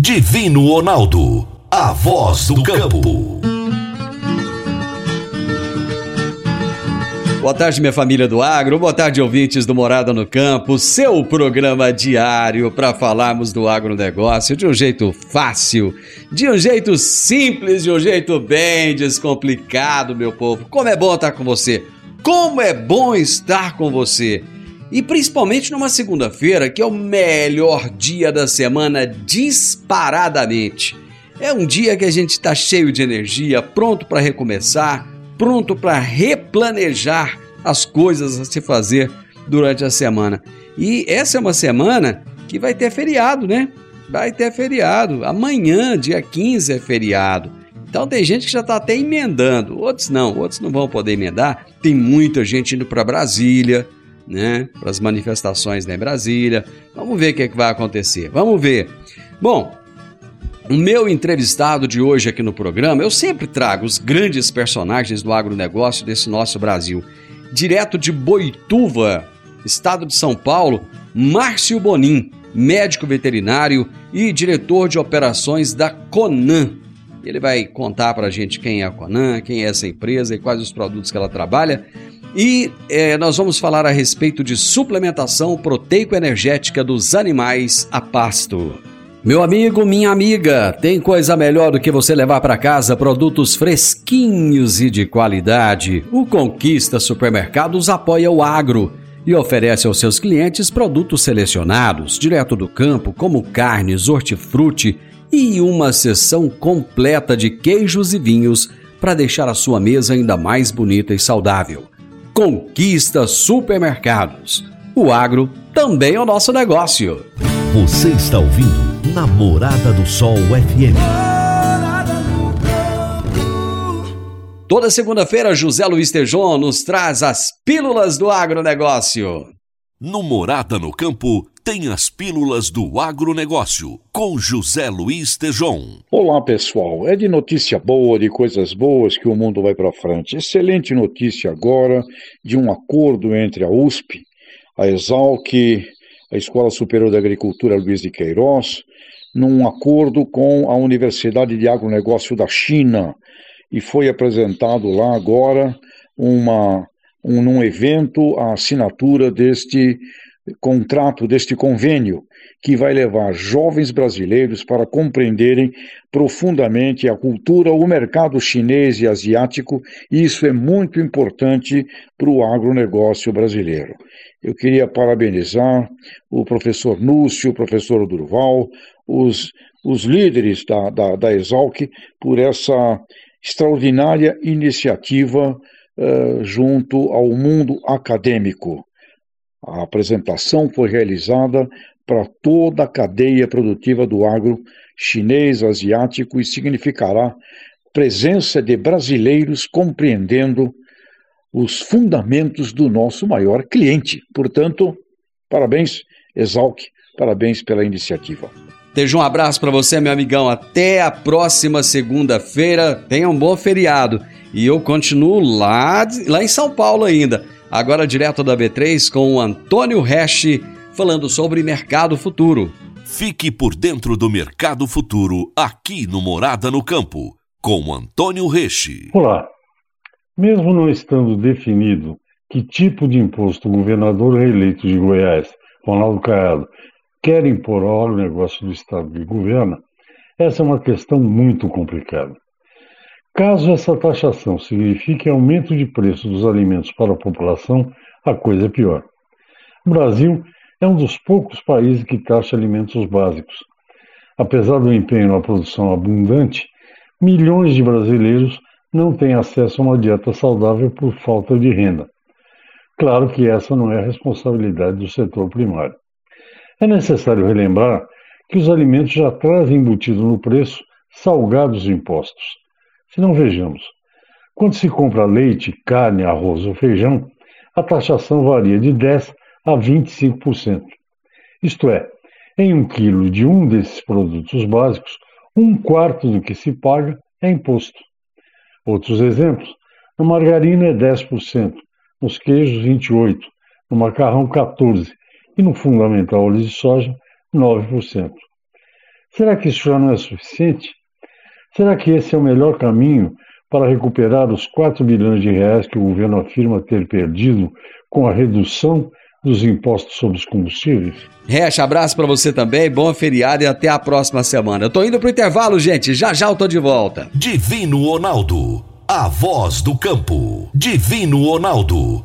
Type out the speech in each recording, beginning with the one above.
Divino Ronaldo. A voz do campo. Boa tarde, minha família do agro. Boa tarde, ouvintes do Morada no Campo. Seu programa diário para falarmos do agronegócio de um jeito fácil, de um jeito simples, de um jeito bem descomplicado, meu povo. Como é bom estar com você. Como é bom estar com você. E principalmente numa segunda-feira, que é o melhor dia da semana disparadamente. É um dia que a gente está cheio de energia, pronto para recomeçar, pronto para replanejar as coisas a se fazer durante a semana. E essa é uma semana que vai ter feriado, né? Vai ter feriado. Amanhã, dia 15, é feriado. Então tem gente que já está até emendando, outros não, outros não vão poder emendar. Tem muita gente indo para Brasília, né? Para as manifestações né, em Brasília. Vamos ver o que, é que vai acontecer. Vamos ver. Bom, o meu entrevistado de hoje aqui no programa, eu sempre trago os grandes personagens do agronegócio desse nosso Brasil. Direto de Boituva, estado de São Paulo, Márcio Bonin, médico veterinário e diretor de operações da Conan. Ele vai contar para a gente quem é a Conan, quem é essa empresa e quais os produtos que ela trabalha. E é, nós vamos falar a respeito de suplementação proteico-energética dos animais a pasto. Meu amigo, minha amiga, tem coisa melhor do que você levar para casa produtos fresquinhos e de qualidade. O Conquista Supermercados apoia o agro e oferece aos seus clientes produtos selecionados, direto do campo, como carnes, hortifruti e uma seção completa de queijos e vinhos para deixar a sua mesa ainda mais bonita e saudável. Conquista Supermercados. O agro também é o nosso negócio. Você está ouvindo Namorada do Sol FM. Toda segunda-feira, José Luiz Tejon nos traz as pílulas do agronegócio. No Morada no Campo, tem as pílulas do agronegócio, com José Luiz Tejon. Olá, pessoal. É de notícia boa, de coisas boas que o mundo vai para frente. Excelente notícia agora de um acordo entre a USP, a Exalc, a Escola Superior da Agricultura Luiz de Queiroz, num acordo com a Universidade de Agronegócio da China e foi apresentado lá agora uma um, num evento a assinatura deste contrato, deste convênio, que vai levar jovens brasileiros para compreenderem profundamente a cultura, o mercado chinês e asiático, e isso é muito importante para o agronegócio brasileiro. Eu queria parabenizar o professor Núcio, o professor Durval, os, os líderes da, da, da Exalc por essa extraordinária iniciativa uh, junto ao mundo acadêmico. A apresentação foi realizada para toda a cadeia produtiva do agro chinês, asiático e significará presença de brasileiros compreendendo os fundamentos do nosso maior cliente. Portanto, parabéns, Exalc, parabéns pela iniciativa. Deixa um abraço para você, meu amigão. Até a próxima segunda-feira. Tenha um bom feriado. E eu continuo lá, lá em São Paulo ainda. Agora direto da B3 com o Antônio Resch falando sobre mercado futuro. Fique por dentro do mercado futuro aqui no Morada no Campo com Antônio Resch. Olá. Mesmo não estando definido que tipo de imposto o governador reeleito de Goiás, Ronaldo Caiado, quer impor ao agronegócio do Estado que governa, essa é uma questão muito complicada. Caso essa taxação signifique aumento de preço dos alimentos para a população, a coisa é pior. O Brasil é um dos poucos países que taxa alimentos básicos. Apesar do empenho na produção abundante, milhões de brasileiros não têm acesso a uma dieta saudável por falta de renda. Claro que essa não é a responsabilidade do setor primário. É necessário relembrar que os alimentos já trazem embutido no preço salgados impostos. Se não vejamos, quando se compra leite, carne, arroz ou feijão, a taxação varia de 10% a 25%. Isto é, em um quilo de um desses produtos básicos, um quarto do que se paga é imposto. Outros exemplos: na margarina é 10%, nos queijos 28%, no macarrão 14% e no fundamental óleo de soja 9%. Será que isso já não é suficiente? Será que esse é o melhor caminho para recuperar os 4 bilhões de reais que o governo afirma ter perdido com a redução dos impostos sobre os combustíveis? Recha, abraço para você também, bom feriado e até a próxima semana. Eu tô indo pro intervalo, gente, já já eu tô de volta. Divino Ronaldo, a voz do campo. Divino Ronaldo,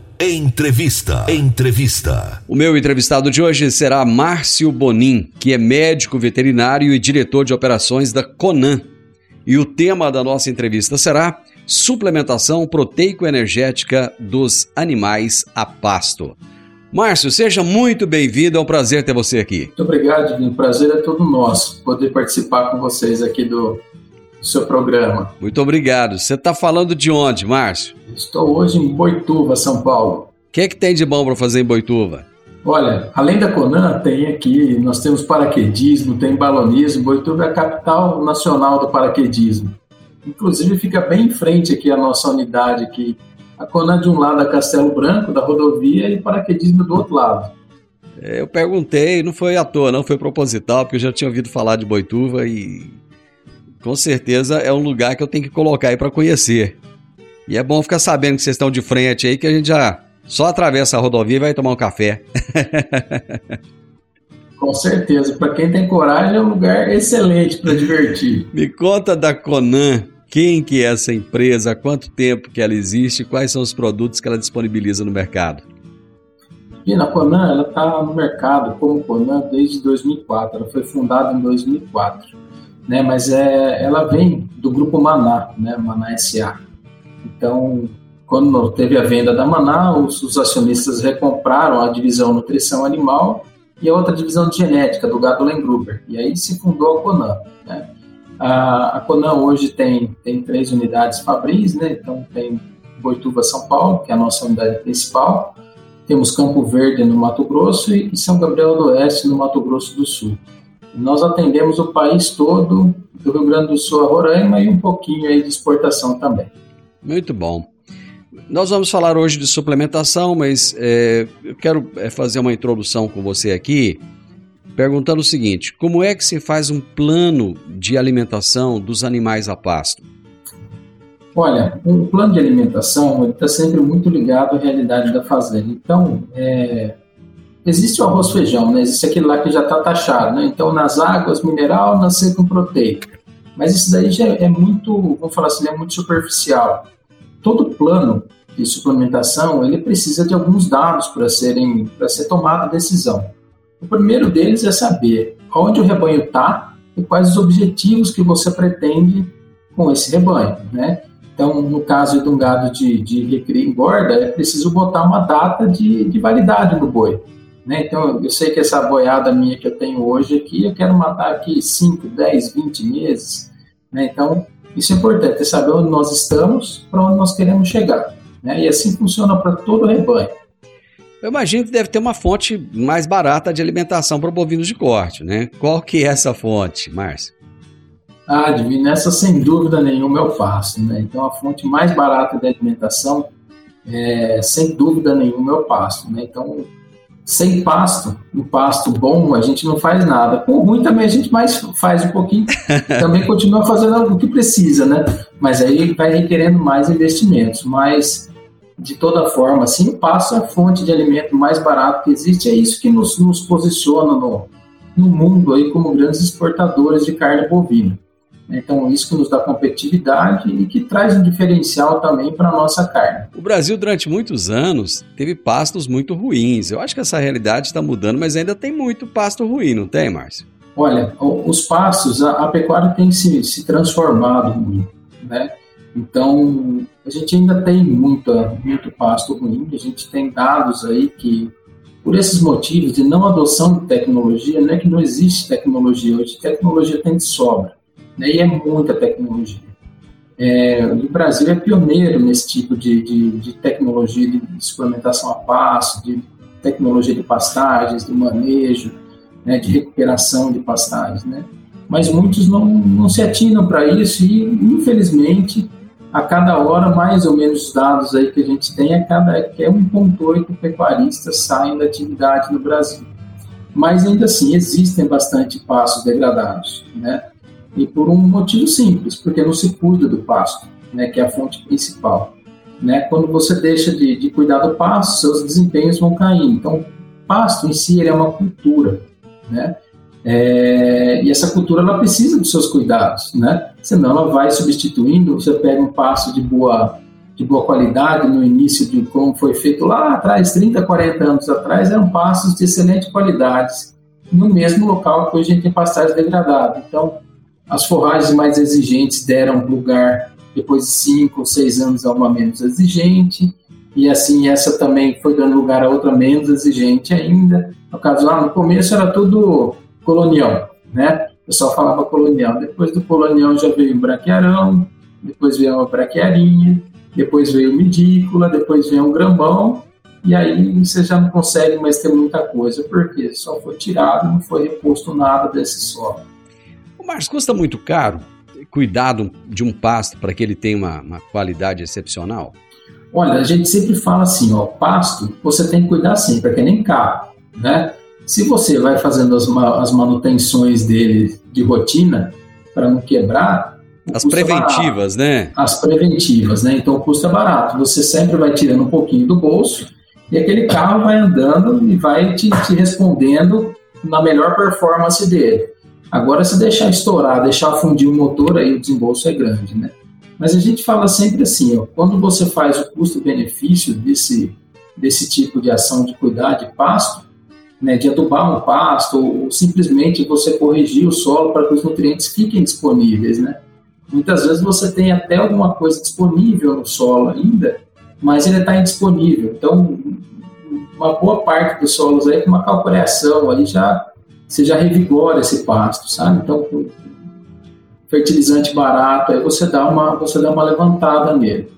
Entrevista. Entrevista. O meu entrevistado de hoje será Márcio Bonin, que é médico veterinário e diretor de operações da Conan. E o tema da nossa entrevista será suplementação proteico-energética dos animais a pasto. Márcio, seja muito bem-vindo, é um prazer ter você aqui. Muito obrigado. O prazer é todo nosso poder participar com vocês aqui do, do seu programa. Muito obrigado. Você está falando de onde, Márcio? Estou hoje em Boituva, São Paulo. O que é que tem de bom para fazer em Boituva? Olha, além da Conan, tem aqui, nós temos paraquedismo, tem balonismo. Boituva é a capital nacional do paraquedismo. Inclusive fica bem em frente aqui a nossa unidade aqui. A Conan de um lado a Castelo Branco, da rodovia, e paraquedismo do outro lado. É, eu perguntei, não foi à toa, não foi proposital, porque eu já tinha ouvido falar de Boituva e com certeza é um lugar que eu tenho que colocar aí para conhecer. E é bom ficar sabendo que vocês estão de frente aí, que a gente já só atravessa a rodovia e vai tomar um café. Com certeza, para quem tem coragem é um lugar excelente para divertir. Me conta da Conan, quem que é essa empresa, há quanto tempo que ela existe, quais são os produtos que ela disponibiliza no mercado? E na Conan, ela está no mercado como Conan desde 2004. Ela foi fundada em 2004, né? Mas é, ela vem do grupo Maná, né? Maná SA. Então, quando teve a venda da Maná, os, os acionistas recompraram a divisão nutrição animal e a outra divisão de genética do gado Lengruber. E aí se fundou a Conan. Né? A, a Conan hoje tem, tem três unidades fabris, né? então tem Boituva, São Paulo, que é a nossa unidade principal, temos Campo Verde no Mato Grosso e São Gabriel do Oeste no Mato Grosso do Sul. Nós atendemos o país todo, do Rio Grande do Sul a Roraima e um pouquinho aí de exportação também. Muito bom. Nós vamos falar hoje de suplementação, mas é, eu quero é, fazer uma introdução com você aqui, perguntando o seguinte: como é que se faz um plano de alimentação dos animais a pasto? Olha, o plano de alimentação está sempre muito ligado à realidade da fazenda. Então, é, existe o arroz feijão, né? existe aquele lá que já está taxado, né? Então, nas águas, mineral, na seca, proteico. Mas isso daí já é muito, vamos falar assim, é muito superficial todo plano de suplementação ele precisa de alguns dados para serem para ser tomada a decisão. O primeiro deles é saber onde o rebanho está e quais os objetivos que você pretende com esse rebanho, né? Então, no caso de um gado de, de recria engorda, é preciso botar uma data de, de validade no boi. Né? Então, eu sei que essa boiada minha que eu tenho hoje aqui, eu quero matar aqui 5, 10, 20 meses. Né? Então, isso é importante, é saber onde nós estamos, para onde nós queremos chegar. Né? E assim funciona para todo o rebanho. Eu imagino que deve ter uma fonte mais barata de alimentação para bovinos de corte, né? Qual que é essa fonte, Márcio? Ah, Divino, essa sem dúvida nenhuma é o pasto, né? Então a fonte mais barata de alimentação, é, sem dúvida nenhuma, é o pasto, né? Então, sem pasto, um pasto bom, a gente não faz nada. Com ruim também a gente mais faz um pouquinho, também continua fazendo o que precisa, né? Mas aí vai requerendo mais investimentos. Mas de toda forma, assim, o pasto é a fonte de alimento mais barato que existe, é isso que nos, nos posiciona no, no mundo aí como grandes exportadores de carne bovina. Então, isso que nos dá competitividade e que traz um diferencial também para a nossa carne. O Brasil, durante muitos anos, teve pastos muito ruins. Eu acho que essa realidade está mudando, mas ainda tem muito pasto ruim, não tem, Márcio? Olha, os pastos, a, a pecuária tem se, se transformado muito, né? Então, a gente ainda tem muita, muito pasto ruim, a gente tem dados aí que, por esses motivos de não adoção de tecnologia, não é que não existe tecnologia hoje, tecnologia tem de sobra, né? e é muita tecnologia. É, o Brasil é pioneiro nesse tipo de, de, de tecnologia de suplementação a pasto, de tecnologia de pastagens, de manejo, né, de recuperação de pastagens, né? Mas muitos não, não se atinam para isso e, infelizmente, a cada hora, mais ou menos os dados aí que a gente tem, a cada é 1,8 pecuaristas saem da atividade no Brasil. Mas ainda assim, existem bastante pastos degradados, né? E por um motivo simples, porque não se cuida do pasto, né? Que é a fonte principal. Né? Quando você deixa de, de cuidar do pasto, seus desempenhos vão caindo. Então, pasto em si é uma cultura, né? É, e essa cultura ela precisa dos seus cuidados, né? Senão ela vai substituindo. Você pega um pasto de boa de boa qualidade no início de como foi feito lá atrás, 30, 40 anos atrás, eram pastos de excelente qualidade no mesmo local que hoje a gente tem pastagem degradada. Então, as forragens mais exigentes deram lugar depois de 5 ou 6 anos a uma menos exigente, e assim essa também foi dando lugar a outra menos exigente ainda. No caso lá no começo era tudo colonial, né? O pessoal falava colonial. Depois do colonial já veio o braquiarão, depois veio a braquiarinha, depois veio o medícula, depois veio o grambão, e aí você já não consegue mais ter muita coisa, porque só foi tirado, não foi reposto nada desse solo. Márcio, custa muito caro cuidar de um pasto para que ele tenha uma, uma qualidade excepcional? Olha, a gente sempre fala assim, ó, pasto você tem que cuidar sempre, é que nem carro, né? Se você vai fazendo as, as manutenções dele de rotina para não quebrar. As preventivas, é né? As preventivas, né? Então o custo é barato. Você sempre vai tirando um pouquinho do bolso e aquele carro vai andando e vai te, te respondendo na melhor performance dele. Agora, se deixar estourar, deixar fundir o motor, aí o desembolso é grande, né? Mas a gente fala sempre assim, ó, quando você faz o custo-benefício desse, desse tipo de ação de cuidar de pasto, né, de adubar um pasto ou simplesmente você corrigir o solo para que os nutrientes fiquem disponíveis, né? Muitas vezes você tem até alguma coisa disponível no solo ainda, mas ele está indisponível. Então, uma boa parte dos solos aí com uma calculação aí já você já revigora esse pasto, sabe? Então, fertilizante barato, aí você dá uma você dá uma levantada nele.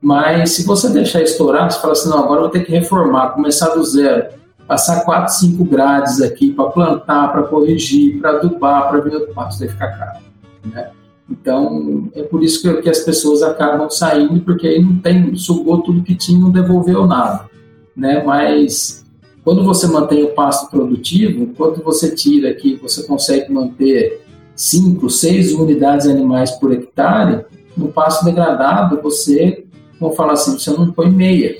Mas se você deixar estourar, você fala assim, não, agora eu vou ter que reformar, começar do zero passar 4, 5 grades aqui para plantar, para corrigir, para adubar, para ver o pasto vai ficar caro. Né? Então, é por isso que, que, as pessoas acabam saindo, porque aí não tem, sugou tudo que tinha não devolveu nada. Né? Mas quando você mantém o pasto produtivo, enquanto você tira aqui, você consegue manter 5, 6 unidades animais por hectare, no pasto degradado, você, vamos falar assim, você não põe meia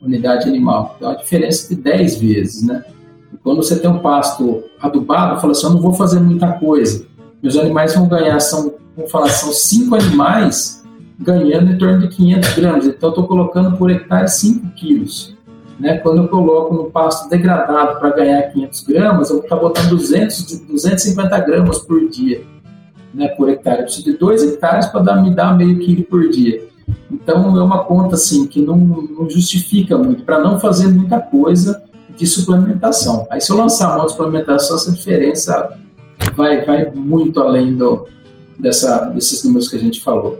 unidade animal. Então, a diferença de 10 vezes, né? E quando você tem um pasto adubado, fala assim, eu não vou fazer muita coisa. Meus animais vão ganhar, são, vamos falar, são 5 animais ganhando em torno de 500 gramas. Então, eu estou colocando por hectare 5 quilos. Né? Quando eu coloco no pasto degradado para ganhar 500 gramas, eu vou estar botando 200, 250 gramas por dia. né, por hectare. Eu preciso de 2 hectares para me dar meio quilo por dia. Então é uma conta assim que não, não justifica muito, para não fazer muita coisa de suplementação. Aí se eu lançar uma suplementação, essa diferença vai, vai muito além do, dessa, desses números que a gente falou.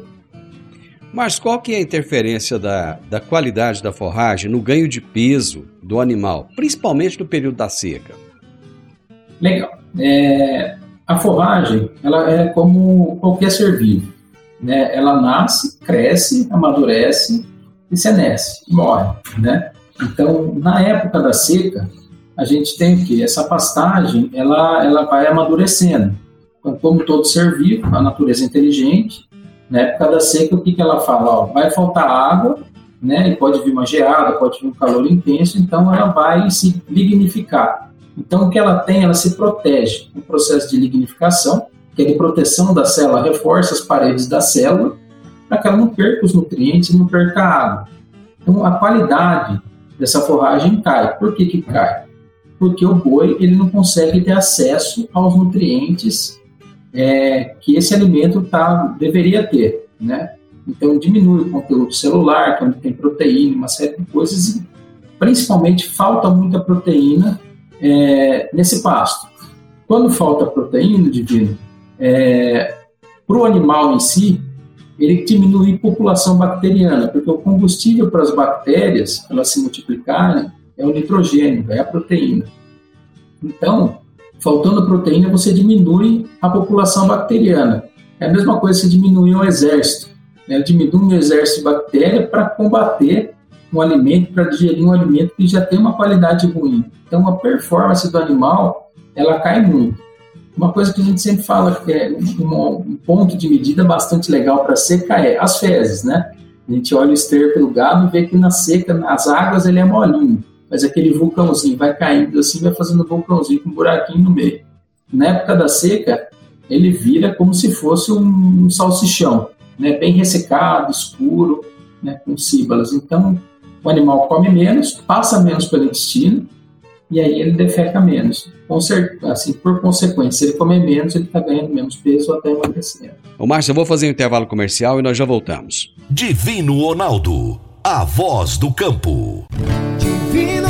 Mas qual que é a interferência da, da qualidade da forragem no ganho de peso do animal, principalmente no período da seca? Legal. É, a forragem, ela é como qualquer ser vivo. Né? Ela nasce, cresce, amadurece e senesce, morre. Né? Então, na época da seca, a gente tem o que? Essa pastagem, ela, ela vai amadurecendo. Então, como todo ser vivo, a natureza é inteligente, na época da seca, o que, que ela fala? Ó, vai faltar água, né? E pode vir uma geada, pode vir um calor intenso, então ela vai se lignificar. Então, o que ela tem, ela se protege. O processo de lignificação, que é de proteção da célula, reforça as paredes da célula para que ela não perca os nutrientes e não perca a água. Então, a qualidade dessa forragem cai. Por que, que cai? Porque o boi ele não consegue ter acesso aos nutrientes é, que esse alimento tá, deveria ter, né? Então diminui o conteúdo celular, quando tem proteína, uma série de coisas, e principalmente falta muita proteína é, nesse pasto. Quando falta proteína, divino, é, para o animal em si, ele diminui a população bacteriana, porque o combustível para as bactérias, elas se multiplicarem, é o nitrogênio, é a proteína. Então, faltando proteína, você diminui a população bacteriana. É a mesma coisa se diminuir um exército. Né? Diminui um exército de bactéria para combater um alimento, para digerir um alimento que já tem uma qualidade ruim. Então, a performance do animal, ela cai muito. Uma coisa que a gente sempre fala que é um, um ponto de medida bastante legal para seca é as fezes, né? A gente olha o esterco do gado e vê que na seca, nas águas, ele é molinho mas aquele vulcãozinho vai caindo assim, vai fazendo um vulcãozinho com um buraquinho no meio. Na época da seca, ele vira como se fosse um, um salsichão, né, bem ressecado, escuro, né, com síbalas. Então, o animal come menos, passa menos pelo intestino, e aí ele defeca menos. Assim, por consequência, se ele comer menos, ele está ganhando menos peso até emagrecendo. Ô Márcio, eu vou fazer um intervalo comercial e nós já voltamos. Divino Ronaldo, a voz do campo.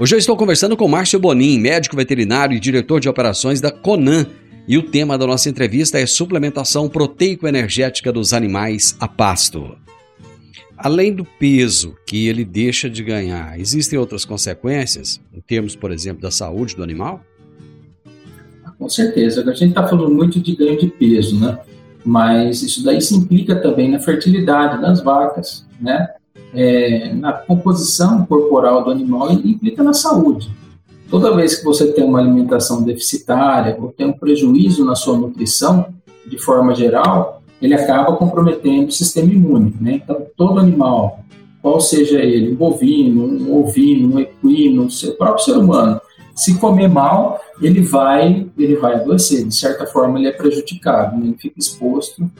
Hoje eu estou conversando com Márcio Bonin, médico veterinário e diretor de operações da Conan. E o tema da nossa entrevista é suplementação proteico-energética dos animais a pasto. Além do peso que ele deixa de ganhar, existem outras consequências, em termos, por exemplo, da saúde do animal? Com certeza. A gente está falando muito de ganho de peso, né? Mas isso daí se implica também na fertilidade das vacas, né? É, na composição corporal do animal e implica na saúde. Toda vez que você tem uma alimentação deficitária ou tem um prejuízo na sua nutrição, de forma geral, ele acaba comprometendo o sistema imune. Né? Então, todo animal, qual seja ele, um bovino, um ovino, um equino, o próprio ser humano, se comer mal, ele vai, ele vai adoecer. De certa forma, ele é prejudicado, né? ele fica exposto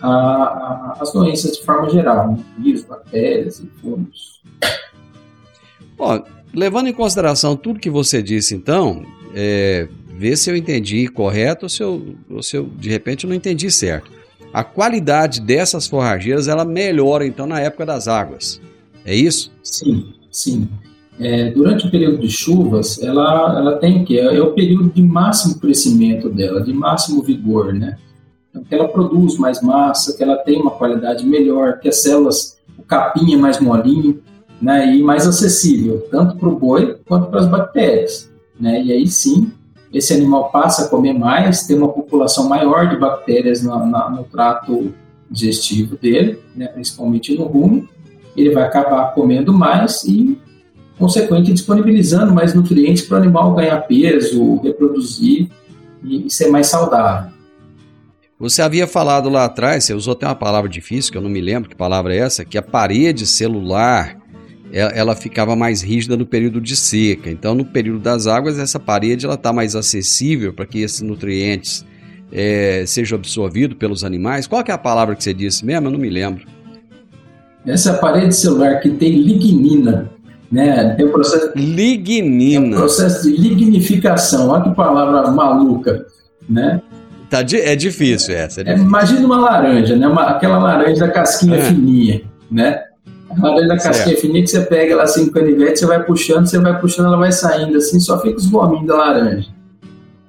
a, as doenças de forma geral, né? vírus, bactérias e fungos. Bom, levando em consideração tudo que você disse, então, é, ver se eu entendi correto ou se eu, ou se eu, de repente, não entendi certo. A qualidade dessas forrageiras, ela melhora, então, na época das águas. É isso? Sim, sim. É, durante o período de chuvas, ela, ela tem que é, é o período de máximo crescimento dela, de máximo vigor, né? Que ela produz mais massa, que ela tem uma qualidade melhor, que as células, o capim é mais molinho, né, e mais acessível, tanto para o boi quanto para as bactérias. Né? E aí sim, esse animal passa a comer mais, tem uma população maior de bactérias no, na, no trato digestivo dele, né, principalmente no rumo, ele vai acabar comendo mais e, consequentemente, disponibilizando mais nutrientes para o animal ganhar peso, reproduzir e, e ser mais saudável. Você havia falado lá atrás, você usou até uma palavra difícil, que eu não me lembro que palavra é essa, que a parede celular é, ela ficava mais rígida no período de seca. Então, no período das águas, essa parede ela está mais acessível para que esses nutrientes é, sejam absorvidos pelos animais. Qual é a palavra que você disse mesmo? Eu não me lembro. Essa parede celular que tem lignina, né? Tem o processo lignina, é processo de lignificação. Olha que palavra maluca, né? Tá, é difícil essa. É É, imagina uma laranja, né? Uma, aquela laranja da casquinha é. fininha, né? A laranja da casquinha certo. fininha que você pega ela assim com canivete, você vai puxando, você vai puxando, ela vai saindo assim, só fica os gominhos da laranja.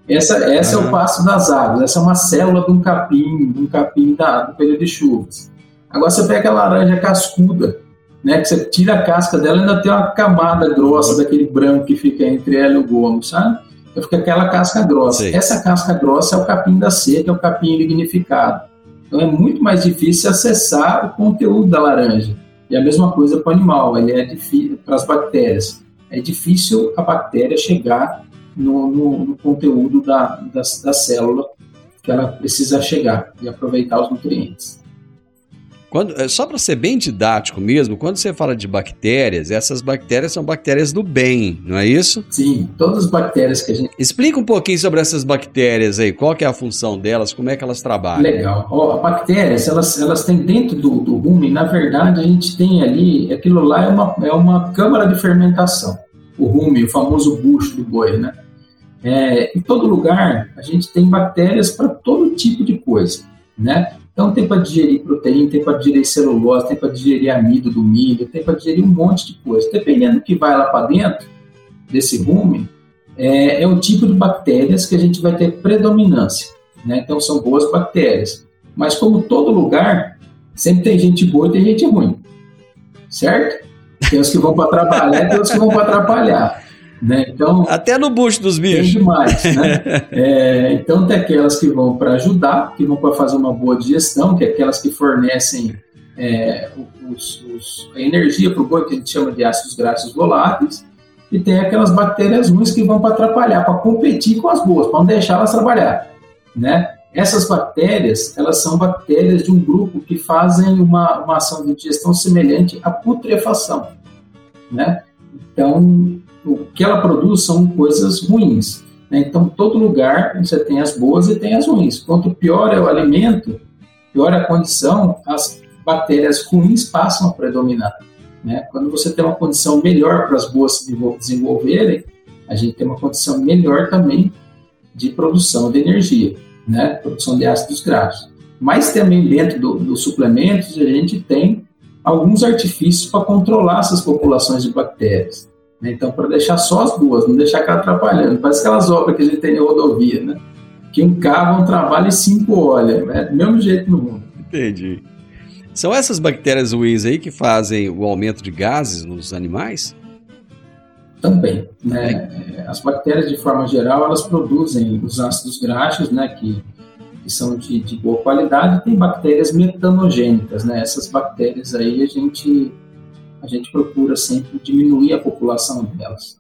Essa, essa uhum. é o passo das águas, essa é uma célula de um capim, de um capim da, do período de chuvas. Agora você pega a laranja cascuda, né, que você tira a casca dela e ainda tem uma camada grossa daquele branco que fica entre ela e o gomo, sabe? Fica aquela casca grossa. Sim. Essa casca grossa é o capim da seca, é o capim lignificado. Então é muito mais difícil acessar o conteúdo da laranja. E a mesma coisa para o animal, ele é difícil para as bactérias. É difícil a bactéria chegar no, no, no conteúdo da, da, da célula que ela precisa chegar e aproveitar os nutrientes. Quando, é, só para ser bem didático mesmo, quando você fala de bactérias, essas bactérias são bactérias do bem, não é isso? Sim, todas as bactérias que a gente. Explica um pouquinho sobre essas bactérias aí, qual que é a função delas, como é que elas trabalham. Legal. Ó, as bactérias, elas, elas têm dentro do, do rumen, na verdade, a gente tem ali, aquilo lá é uma, é uma câmara de fermentação. O rumen, o famoso bucho do boi, né? É, em todo lugar, a gente tem bactérias para todo tipo de coisa, né? Então tem para digerir proteína, tem para digerir celulose, tem para digerir amido do milho, tem para digerir um monte de coisa. Dependendo do que vai lá para dentro desse rumen, é, é, o tipo de bactérias que a gente vai ter predominância. Né? Então são boas bactérias. Mas como todo lugar, sempre tem gente boa e tem gente ruim. Certo? Tem os que vão para trabalhar e tem os que vão para atrapalhar. Né? Então, Até no bucho dos bichos. Tem demais, né? é, então tem aquelas que vão para ajudar, que vão para fazer uma boa digestão, que é aquelas que fornecem é, os, os, a energia para o boi, que a gente chama de ácidos graxos voláteis, e tem aquelas bactérias ruins que vão para atrapalhar, para competir com as boas, para não deixar elas trabalhar, né? Essas bactérias, elas são bactérias de um grupo que fazem uma, uma ação de digestão semelhante à putrefação, né? Então, o que ela produz são coisas ruins. Né? Então, todo lugar você tem as boas e tem as ruins. Quanto pior é o alimento, pior é a condição, as bactérias ruins passam a predominar. Né? Quando você tem uma condição melhor para as boas se desenvolverem, a gente tem uma condição melhor também de produção de energia, né? produção de ácidos graxos. Mas também dentro dos do suplementos a gente tem alguns artifícios para controlar essas populações de bactérias. Né? Então, para deixar só as boas, não deixar aquela atrapalhando. Parece aquelas obras que a gente tem em rodovia, né? Que um carro, um trabalho e cinco olha. É do mesmo jeito no mundo. Entendi. São essas bactérias ruins aí que fazem o aumento de gases nos animais? Também. Né? As bactérias, de forma geral, elas produzem os ácidos graxos, né? Que, que são de, de boa qualidade. Tem bactérias metanogênicas, né? Essas bactérias aí a gente a gente procura sempre diminuir a população delas.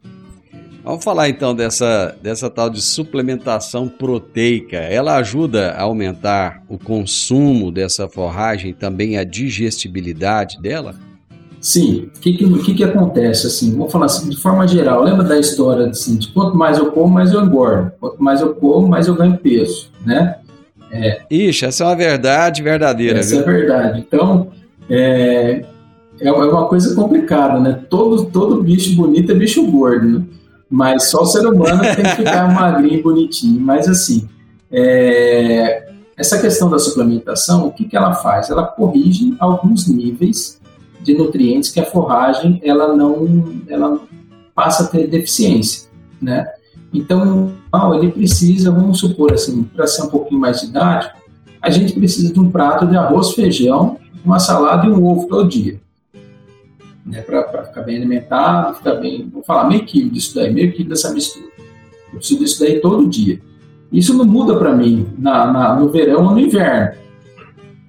Vamos falar então dessa, dessa tal de suplementação proteica. Ela ajuda a aumentar o consumo dessa forragem, também a digestibilidade dela? Sim. O que, que, que, acontece? Assim, vamos falar assim, de forma geral. Lembra da história assim, de quanto mais eu como, mais eu engordo. Quanto mais eu como, mais eu ganho peso, né? É. Ixi, essa é uma verdade verdadeira. Essa viu? é verdade. Então, é, é, é uma coisa complicada, né? Todo, todo bicho bonito é bicho gordo, né? Mas só o ser humano tem que ficar magrinho e bonitinho. Mas assim, é... essa questão da suplementação, o que, que ela faz? Ela corrige alguns níveis de nutrientes que a forragem ela não ela passa a ter deficiência, né? Então, ele precisa, vamos supor assim, para ser um pouquinho mais didático, a gente precisa de um prato de arroz, feijão, uma salada e um ovo todo dia né, para ficar bem alimentado, ficar bem, vou falar meio quilo disso daí, meio quilo dessa mistura. Eu preciso disso daí todo dia. Isso não muda para mim na, na, no verão ou no inverno.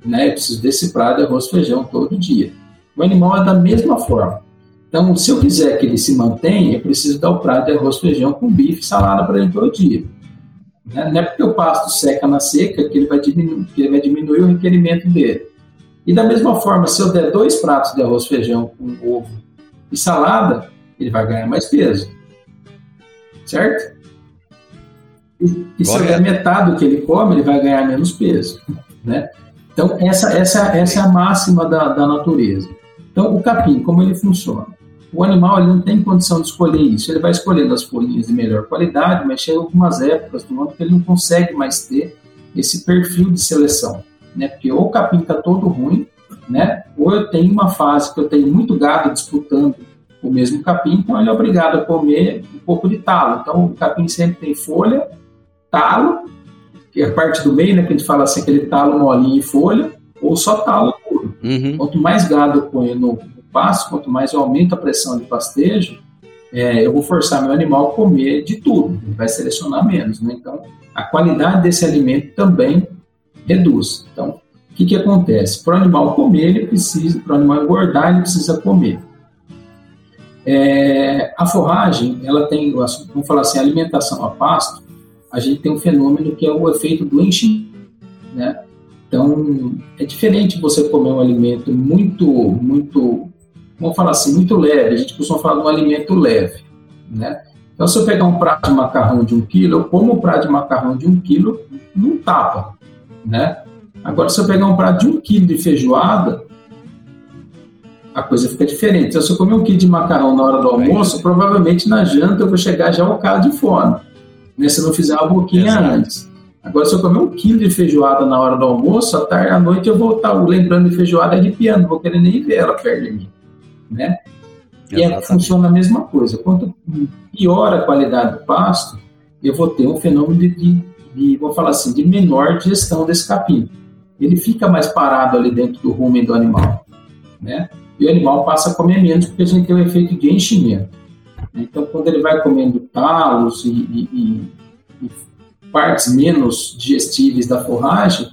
Né? Eu preciso desse prato de arroz e feijão todo dia. O animal é da mesma forma. Então, se eu quiser que ele se mantenha, eu preciso dar o prato de arroz feijão com bife e salada para ele todo dia. Né? Não é porque o pasto seca na seca que ele vai diminuir, que ele vai diminuir o requerimento dele. E da mesma forma, se eu der dois pratos de arroz feijão com ovo e salada, ele vai ganhar mais peso. Certo? E, e se eu der metade do que ele come, ele vai ganhar menos peso. Né? Então, essa, essa, essa é a máxima da, da natureza. Então, o capim, como ele funciona? O animal ele não tem condição de escolher isso. Ele vai escolhendo as folhinhas de melhor qualidade, mas chega algumas épocas do ano que ele não consegue mais ter esse perfil de seleção. Né? Porque ou o capim está todo ruim, né? ou eu tenho uma fase que eu tenho muito gado disputando o mesmo capim, então ele é obrigado a comer um pouco de talo. Então, o capim sempre tem folha, talo, que é a parte do meio, né, que a gente fala assim, aquele talo molinho e folha, ou só talo puro. Uhum. Quanto mais gado eu ponho no, no pasto, quanto mais eu aumento a pressão de pastejo, é, eu vou forçar meu animal a comer de tudo, ele vai selecionar menos. Né? Então, a qualidade desse alimento também reduz. Então, o que, que acontece? Para o animal comer, ele precisa, para o animal engordar, ele precisa comer. É, a forragem, ela tem, vamos falar assim, alimentação a pasto, a gente tem um fenômeno que é o efeito do né? Então, é diferente você comer um alimento muito, muito, vamos falar assim, muito leve. A gente costuma falar de um alimento leve, né? Então, se eu pegar um prato de macarrão de um quilo, eu como um prato de macarrão de um quilo num tapa, né? Agora, se eu pegar um prato de um quilo de feijoada, a coisa fica diferente. Então, se eu comer um quilo de macarrão na hora do almoço, provavelmente na janta eu vou chegar já ao cara de fome, né? Se eu não fizer uma boquinha Exato. antes. Agora, se eu comer um quilo de feijoada na hora do almoço, à tarde, à noite eu vou estar lembrando de feijoada arrepiando, não vou querer nem ver ela perto de mim, né? E é, funciona a mesma coisa. Quanto pior a qualidade do pasto, eu vou ter um fenômeno de, de, de vou falar assim, de menor digestão desse capim. Ele fica mais parado ali dentro do rumen do animal, né? E o animal passa a comer menos porque a gente tem o efeito de enchimento. Então, quando ele vai comendo talos e, e, e partes menos digestíveis da forragem,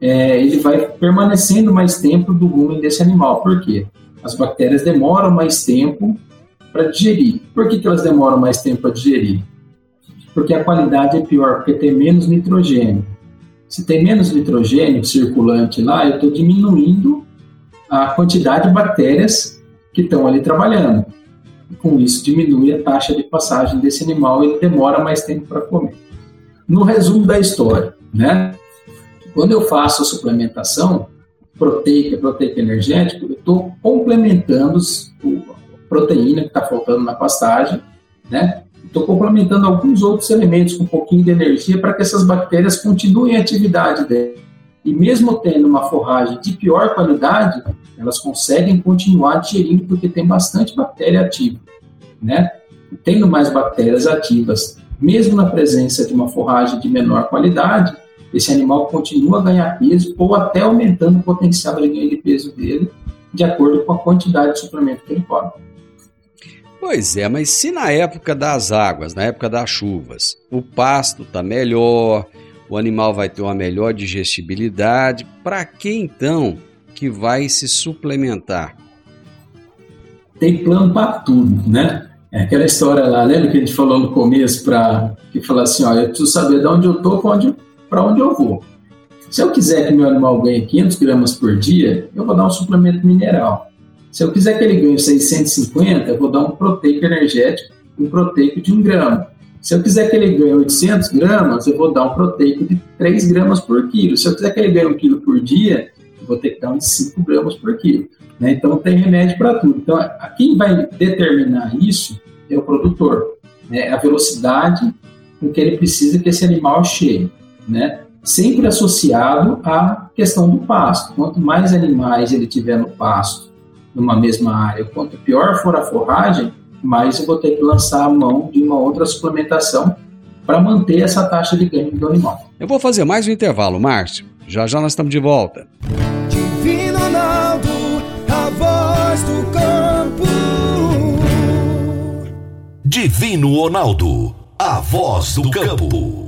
é, ele vai permanecendo mais tempo do rumen desse animal. Por quê? As bactérias demoram mais tempo para digerir. Por que, que elas demoram mais tempo para digerir? Porque a qualidade é pior, porque tem menos nitrogênio. Se tem menos nitrogênio circulante lá, eu estou diminuindo a quantidade de bactérias que estão ali trabalhando. Com isso diminui a taxa de passagem desse animal ele demora mais tempo para comer no resumo da história, né? Quando eu faço a suplementação proteica, proteica energética, eu estou complementando a proteína que está faltando na pastagem, né? Estou complementando alguns outros elementos com um pouquinho de energia para que essas bactérias continuem a atividade delas. E mesmo tendo uma forragem de pior qualidade, elas conseguem continuar digerindo porque tem bastante bactéria ativa, né? tendo mais bactérias ativas mesmo na presença de uma forragem de menor qualidade, esse animal continua a ganhar peso ou até aumentando o potencial de ganho de peso dele, de acordo com a quantidade de suplemento que ele come. Pois é, mas se na época das águas, na época das chuvas, o pasto está melhor, o animal vai ter uma melhor digestibilidade, para que então que vai se suplementar? Tem plano para tudo, né? É aquela história lá, lembra que a gente falou no começo para que fala assim, ó, eu preciso saber de onde eu estou para onde, onde eu vou. Se eu quiser que meu animal ganhe 500 gramas por dia, eu vou dar um suplemento mineral. Se eu quiser que ele ganhe 650, eu vou dar um proteico energético, um proteico de 1 grama. Se eu quiser que ele ganhe 800 gramas, eu vou dar um proteico de 3 gramas por quilo. Se eu quiser que ele ganhe 1 quilo por dia, eu vou ter que dar uns 5 gramas por quilo. Né? Então tem remédio para tudo. Então quem vai determinar isso é o produtor, né? a velocidade com que ele precisa que esse animal chegue, né? Sempre associado à questão do pasto. Quanto mais animais ele tiver no pasto, numa mesma área. Quanto pior for a forragem, mais eu vou ter que lançar a mão de uma outra suplementação para manter essa taxa de ganho do animal. Eu vou fazer mais um intervalo, Márcio. Já já nós estamos de volta. Divino Ronaldo, a voz do campo. Divino Ronaldo, a voz do campo.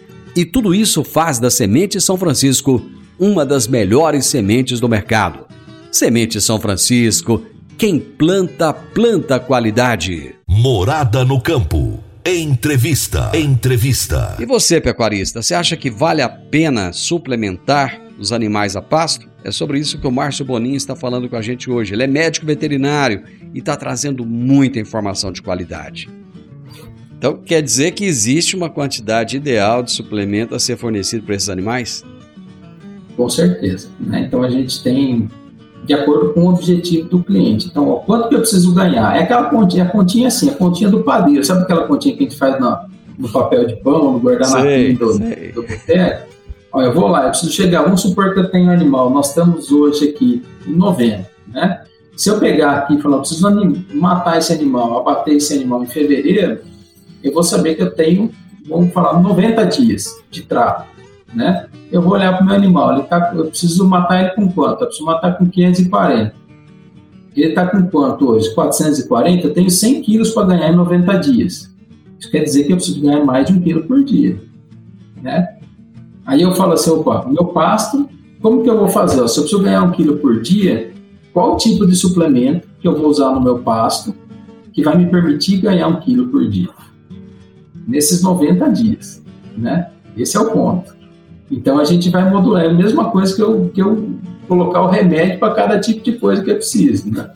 E tudo isso faz da Semente São Francisco uma das melhores sementes do mercado. Semente São Francisco, quem planta, planta qualidade. Morada no campo. Entrevista. Entrevista. E você, pecuarista, você acha que vale a pena suplementar os animais a pasto? É sobre isso que o Márcio Bonin está falando com a gente hoje. Ele é médico veterinário e está trazendo muita informação de qualidade. Então, quer dizer que existe uma quantidade ideal de suplemento a ser fornecido para esses animais? Com certeza. Né? Então, a gente tem de acordo com o objetivo do cliente. Então, ó, quanto que eu preciso ganhar? É aquela continha, a continha assim, a continha do padeiro. Sabe aquela continha que a gente faz no, no papel de pão, no guardanapo do, do boteco? Olha, eu vou lá, eu preciso chegar, vamos supor que eu tenho um animal, nós estamos hoje aqui em novembro, né? Se eu pegar aqui e falar, eu preciso matar esse animal, abater esse animal em fevereiro, eu vou saber que eu tenho, vamos falar, 90 dias de trato, né? Eu vou olhar para o meu animal, ele tá, eu preciso matar ele com quanto? Eu preciso matar com 540. Ele está com quanto hoje? 440? Eu tenho 100 quilos para ganhar em 90 dias. Isso quer dizer que eu preciso ganhar mais de um quilo por dia, né? Aí eu falo assim, opa, meu pasto, como que eu vou fazer? Se eu preciso ganhar um quilo por dia, qual tipo de suplemento que eu vou usar no meu pasto que vai me permitir ganhar um quilo por dia? Nesses 90 dias, né? Esse é o ponto. Então a gente vai modular, é a mesma coisa que eu, que eu colocar o remédio para cada tipo de coisa que eu preciso, né?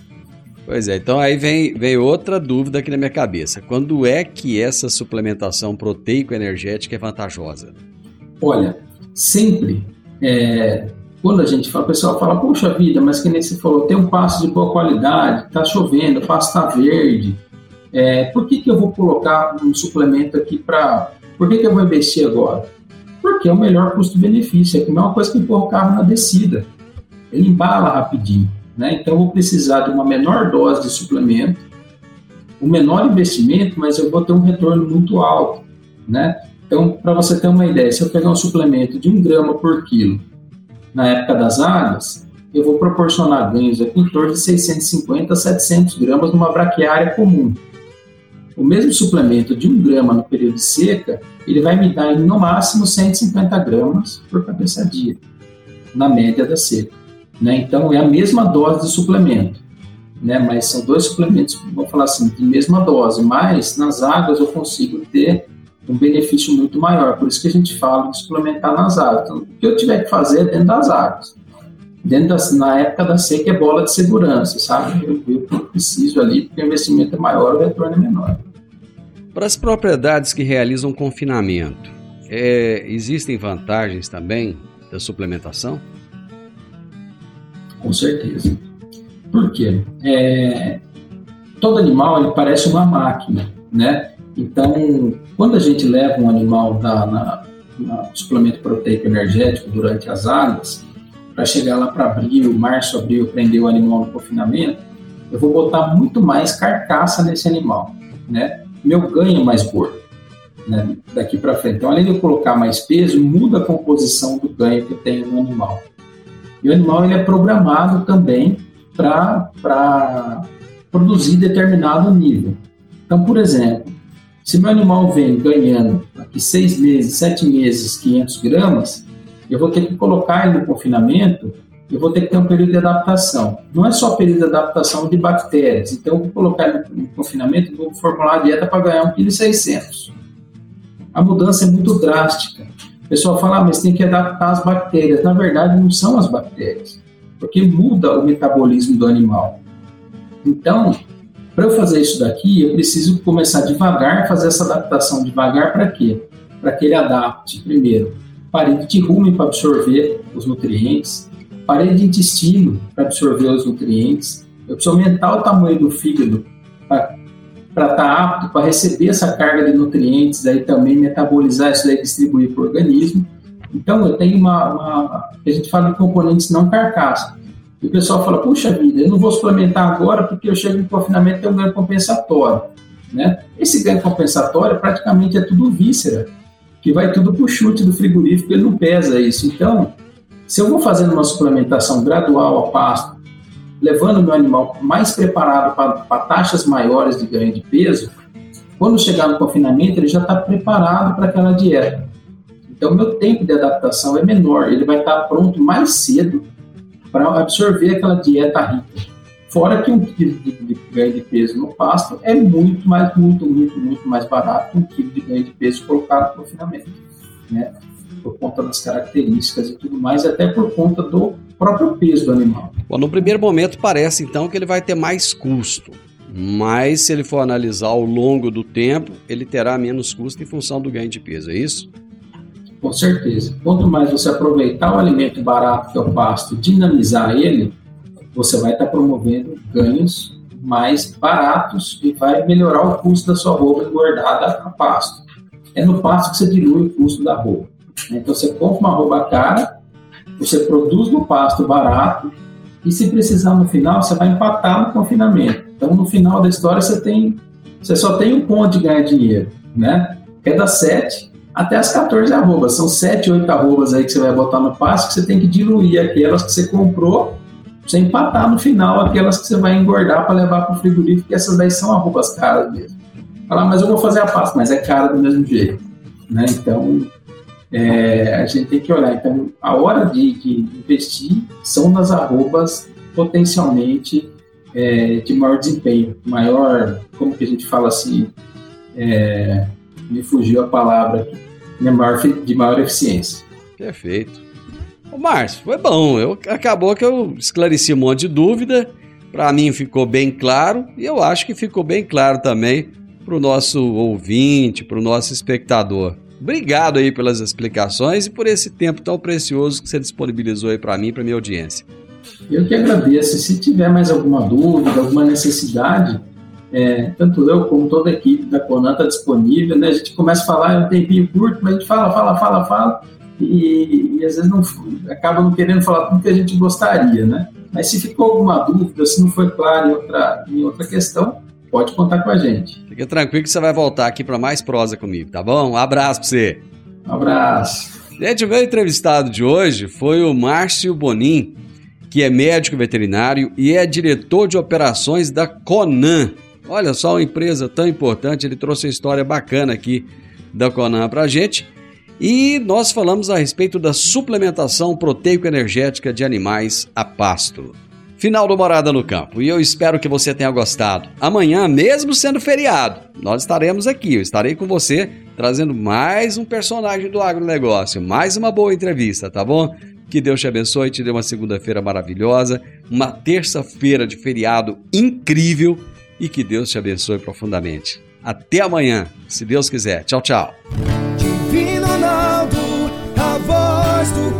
Pois é, então aí vem, vem outra dúvida aqui na minha cabeça. Quando é que essa suplementação proteico-energética é vantajosa? Olha, sempre, é, quando a gente fala, o pessoal fala, poxa vida, mas que nem você falou, tem um pasto de boa qualidade, está chovendo, o pasto está verde, é, por que, que eu vou colocar um suplemento aqui para. Por que, que eu vou investir agora? Porque é o melhor custo-benefício, é que não é uma coisa que empurra o carro na descida. Ele embala rapidinho. Né? Então eu vou precisar de uma menor dose de suplemento, um menor investimento, mas eu vou ter um retorno muito alto. Né? Então, para você ter uma ideia, se eu pegar um suplemento de 1 grama por quilo na época das águas, eu vou proporcionar ganhos aqui em torno de 650 a 700 gramas numa braquiária comum. O mesmo suplemento de 1 grama no período de seca, ele vai me dar no máximo 150 gramas por cabeça dia, na média da seca. Né? Então, é a mesma dose de suplemento, né? mas são dois suplementos, vamos falar assim, de mesma dose, mas nas águas eu consigo ter um benefício muito maior. Por isso que a gente fala de suplementar nas águas. Então, o que eu tiver que fazer é dentro das águas. Dentro das, na época da seca é bola de segurança, sabe? Eu, eu preciso ali, porque o investimento é maior, o retorno é menor. Para as propriedades que realizam confinamento, é, existem vantagens também da suplementação? Com certeza. Por quê? É, todo animal ele parece uma máquina, né? Então, quando a gente leva um animal na, na, na suplemento proteico energético durante as águas, para chegar lá para abril, março, abril, prender o animal no confinamento, eu vou botar muito mais carcaça nesse animal, né? Meu ganho é mais gordo, né? Daqui para frente. Então, além de eu colocar mais peso, muda a composição do ganho que eu tenho no animal. E o animal ele é programado também para produzir determinado nível. Então, por exemplo, se meu animal vem ganhando aqui seis meses, sete meses, 500 gramas, eu vou ter que colocar ele no confinamento, eu vou ter que ter um período de adaptação. Não é só período de adaptação de bactérias. Então, eu vou colocar ele no confinamento, vou formular a dieta para ganhar 1,6 kg. A mudança é muito drástica. O pessoal fala, ah, mas tem que adaptar as bactérias. Na verdade, não são as bactérias, porque muda o metabolismo do animal. Então, para eu fazer isso daqui, eu preciso começar devagar, fazer essa adaptação devagar para quê? Para que ele adapte, primeiro, parede de rumen para absorver os nutrientes, parede de intestino para absorver os nutrientes. Eu preciso aumentar o tamanho do fígado para estar tá apto para receber essa carga de nutrientes, aí também metabolizar isso daí, distribuir para o organismo. Então, eu tenho uma, uma, A gente fala de componentes não carcaça. E o pessoal fala: puxa vida, eu não vou suplementar agora porque eu chego em confinamento e tenho um ganho compensatório. Né? Esse ganho compensatório praticamente é tudo víscera, que vai tudo para o chute do frigorífico, ele não pesa isso. Então, se eu vou fazendo uma suplementação gradual ao pasto, levando meu animal mais preparado para taxas maiores de ganho de peso, quando chegar no confinamento, ele já está preparado para aquela dieta. Então, meu tempo de adaptação é menor, ele vai estar tá pronto mais cedo para absorver aquela dieta rica. Fora que um quilo de, de, ganho de peso no pasto é muito mais, muito, muito, muito mais barato que um quilo de ganho de peso colocado no confinamento. Né? Por conta das características e tudo mais, até por conta do próprio peso do animal. Bom, no primeiro momento parece então que ele vai ter mais custo, mas se ele for analisar ao longo do tempo, ele terá menos custo em função do ganho de peso, é isso? Com certeza. Quanto mais você aproveitar o alimento barato que é o pasto, dinamizar ele, você vai estar promovendo ganhos mais baratos e vai melhorar o custo da sua roupa engordada a pasto. É no pasto que você dilui o custo da roupa. Então você compra uma roupa cara, você produz no pasto barato e se precisar no final, você vai empatar no confinamento. Então no final da história você tem, você só tem um ponto de ganhar dinheiro, né? É das 7 até as 14 arrobas. São 7, 8 arrobas aí que você vai botar no pasto que você tem que diluir aquelas que você comprou você empatar no final aquelas que você vai engordar para levar para o frigorífico, que essas daí são arrobas caras mesmo. Falar, mas eu vou fazer a pasta, mas é cara do mesmo jeito. Né? Então, é, a gente tem que olhar. Então, a hora de, de investir são nas arrobas potencialmente é, de maior desempenho, maior, como que a gente fala assim, é, me fugiu a palavra de maior, de maior eficiência. Perfeito. Ô, Márcio, foi bom. Eu, acabou que eu esclareci um monte de dúvida. Para mim ficou bem claro e eu acho que ficou bem claro também para o nosso ouvinte, para o nosso espectador. Obrigado aí pelas explicações e por esse tempo tão precioso que você disponibilizou aí para mim e para minha audiência. Eu que agradeço. Se tiver mais alguma dúvida, alguma necessidade, é, tanto eu como toda a equipe da Conan está disponível. Né? A gente começa a falar, é um tempinho curto, mas a gente fala, fala, fala, fala e, e às vezes não, acaba não querendo falar tudo que a gente gostaria, né? Mas se ficou alguma dúvida, se não foi claro em outra, em outra questão, pode contar com a gente. Fica tranquilo que você vai voltar aqui para mais prosa comigo, tá bom? Um abraço para você. Um abraço. Gente, o meu entrevistado de hoje foi o Márcio Bonin, que é médico veterinário e é diretor de operações da Conan. Olha só, uma empresa tão importante, ele trouxe uma história bacana aqui da Conan pra gente. E nós falamos a respeito da suplementação proteico-energética de animais a pasto. Final do Morada no Campo, e eu espero que você tenha gostado. Amanhã, mesmo sendo feriado, nós estaremos aqui. Eu estarei com você trazendo mais um personagem do agronegócio, mais uma boa entrevista, tá bom? Que Deus te abençoe, te dê uma segunda-feira maravilhosa, uma terça-feira de feriado incrível e que Deus te abençoe profundamente. Até amanhã, se Deus quiser. Tchau, tchau. Ronaldo, a voz do